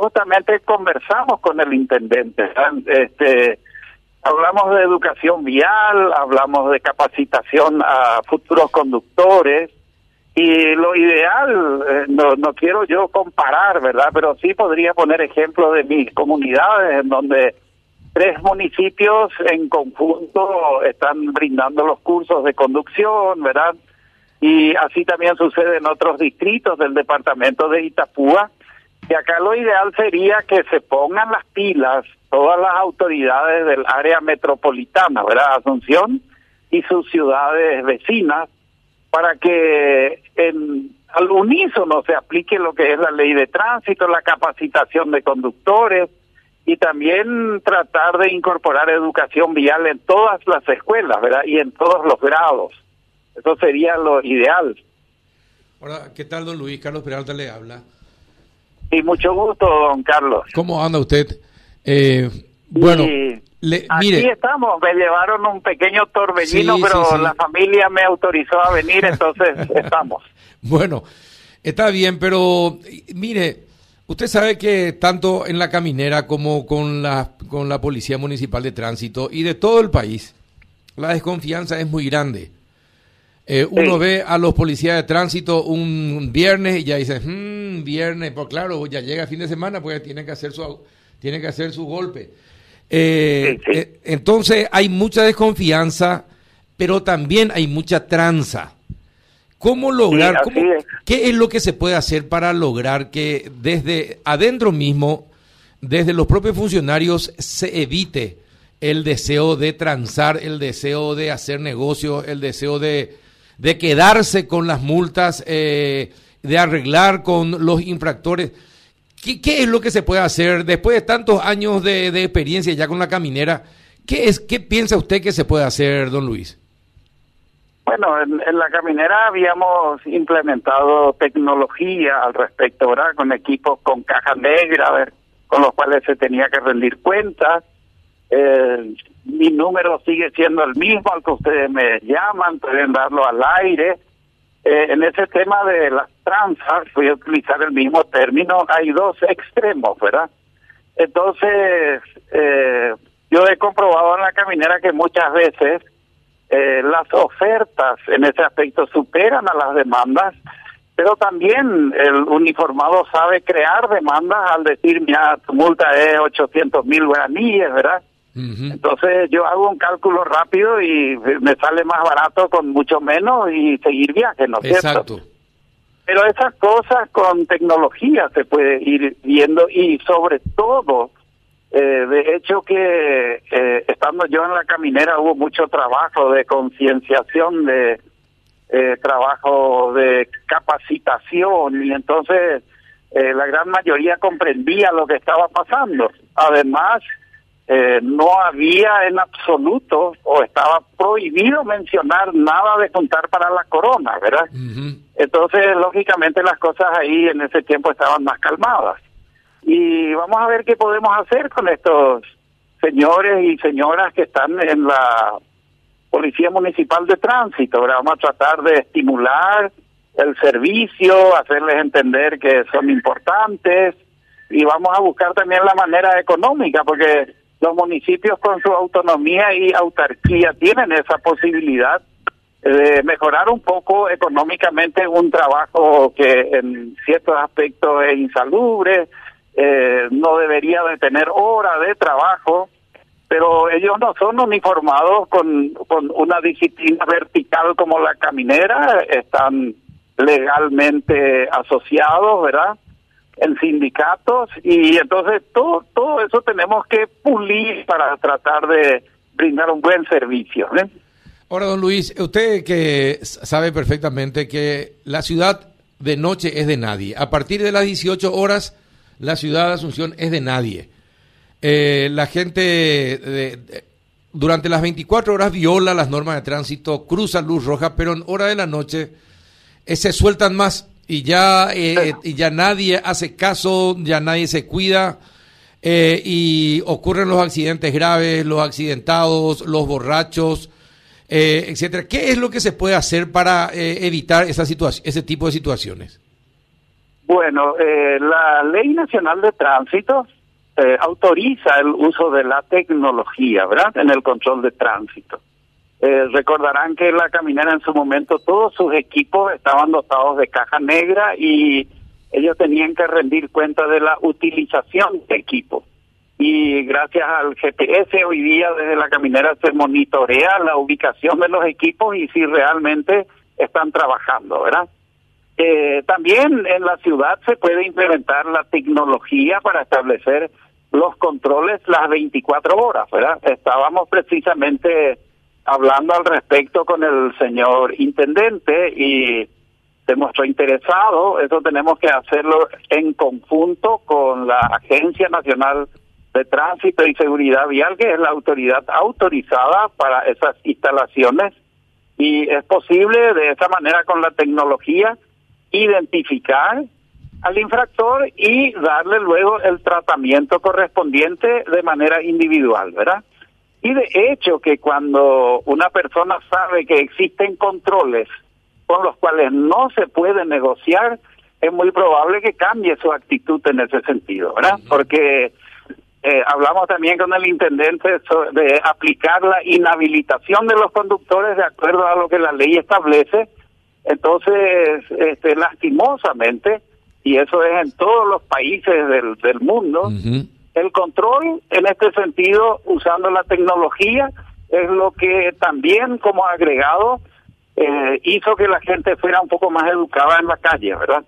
justamente conversamos con el intendente. Este, hablamos de educación vial, hablamos de capacitación a futuros conductores y lo ideal, eh, no, no quiero yo comparar, ¿verdad? Pero sí podría poner ejemplo de mis comunidades en donde tres municipios en conjunto están brindando los cursos de conducción, ¿verdad? Y así también sucede en otros distritos del departamento de Itapúa. Y acá lo ideal sería que se pongan las pilas todas las autoridades del área metropolitana, ¿verdad? Asunción y sus ciudades vecinas, para que en, al unísono se aplique lo que es la ley de tránsito, la capacitación de conductores, y también tratar de incorporar educación vial en todas las escuelas, ¿verdad? Y en todos los grados. Eso sería lo ideal. Hola, ¿qué tal, don Luis? Carlos Peralta le habla. Y mucho gusto, don Carlos. ¿Cómo anda usted? Eh, bueno, le, aquí estamos. Me llevaron un pequeño torbellino, pero la familia me autorizó a venir, entonces estamos. Bueno, está bien, pero mire, Usted sabe que tanto en la caminera como con la, con la Policía Municipal de Tránsito y de todo el país, la desconfianza es muy grande. Eh, uno ve a los policías de tránsito un viernes y ya dice, mmm, viernes, pues claro, ya llega el fin de semana, pues tiene que hacer su, tiene que hacer su golpe. Eh, eh, entonces hay mucha desconfianza, pero también hay mucha tranza. ¿Cómo lograr, qué es lo que se puede hacer para lograr que desde adentro mismo, desde los propios funcionarios, se evite el deseo de transar, el deseo de hacer negocio, el deseo de, de quedarse con las multas, eh, de arreglar con los infractores? ¿Qué, ¿Qué, es lo que se puede hacer después de tantos años de, de experiencia ya con la caminera? ¿Qué, es, ¿Qué piensa usted que se puede hacer, don Luis? Bueno, en, la caminera habíamos implementado tecnología al respecto, ¿verdad? Con equipos con caja negra, con los cuales se tenía que rendir cuentas. Eh, mi número sigue siendo el mismo al que ustedes me llaman, pueden darlo al aire. Eh, en ese tema de las tranzas, voy a utilizar el mismo término, hay dos extremos, ¿verdad? Entonces, eh, yo he comprobado en la caminera que muchas veces eh, las ofertas en ese aspecto superan a las demandas, pero también el uniformado sabe crear demandas al decir, mira, tu multa es 800 mil guaraníes, ¿verdad? Entonces yo hago un cálculo rápido y me sale más barato con mucho menos y seguir viaje, ¿no es cierto? Pero esas cosas con tecnología se puede ir viendo y sobre todo eh, de hecho que eh, estando yo en la caminera hubo mucho trabajo de concienciación, de eh, trabajo de capacitación y entonces la gran mayoría comprendía lo que estaba pasando. Además, no había en absoluto o estaba prohibido mencionar nada de contar para la corona, ¿verdad? Entonces, lógicamente las cosas ahí en ese tiempo estaban más calmadas y vamos a ver qué podemos hacer con estos señores y señoras que están en la Policía Municipal de Tránsito. vamos a tratar de estimular el servicio, hacerles entender que son importantes y vamos a buscar también la manera económica porque los municipios con su autonomía y autarquía tienen esa posibilidad de mejorar un poco económicamente un trabajo que en ciertos aspectos es insalubre, eh, no debería de tener hora de trabajo, pero ellos no son uniformados con, con una disciplina vertical como la caminera, están legalmente asociados, ¿verdad? En sindicatos y entonces todo todo eso tenemos que pulir para tratar de brindar un buen servicio. ¿eh? Ahora, don Luis, usted que sabe perfectamente que la ciudad de noche es de nadie. A partir de las 18 horas la ciudad de Asunción es de nadie. Eh, la gente durante las 24 horas viola las normas de tránsito, cruza luz roja, pero en hora de la noche eh, se sueltan más y ya, eh, y ya nadie hace caso, ya nadie se cuida y ocurren los accidentes graves, los accidentados, los borrachos, etcétera. ¿Qué es lo que se puede hacer para evitar esa ese tipo de situaciones? Bueno, eh, la Ley Nacional de Tránsito eh, autoriza el uso de la tecnología, ¿verdad?, en el control de tránsito. Eh, recordarán que la caminera en su momento todos sus equipos estaban dotados de caja negra y ellos tenían que rendir cuenta de la utilización de equipo. Y gracias al GPS hoy día desde la caminera se monitorea la ubicación de los equipos y si realmente están trabajando, ¿verdad? Eh, también en la ciudad se puede implementar la tecnología para establecer los controles las 24 horas, ¿verdad? Estábamos precisamente hablando al respecto con el señor intendente y se mostró interesado. Eso tenemos que hacerlo en conjunto con la Agencia Nacional de Tránsito y Seguridad Vial, que es la autoridad autorizada para esas instalaciones. Y es posible de esa manera con la tecnología identificar al infractor y darle luego el tratamiento correspondiente de manera individual, ¿verdad? Y de hecho que cuando una persona sabe que existen controles con los cuales no se puede negociar, es muy probable que cambie su actitud en ese sentido, ¿verdad? Porque eh, hablamos también con el intendente de aplicar la inhabilitación de los conductores de acuerdo a lo que la ley establece. Entonces, este, lastimosamente, y eso es en todos los países del, del mundo, el control en este sentido, usando la tecnología, es lo que también como agregado eh, hizo que la gente fuera un poco más educada en la calle, ¿verdad?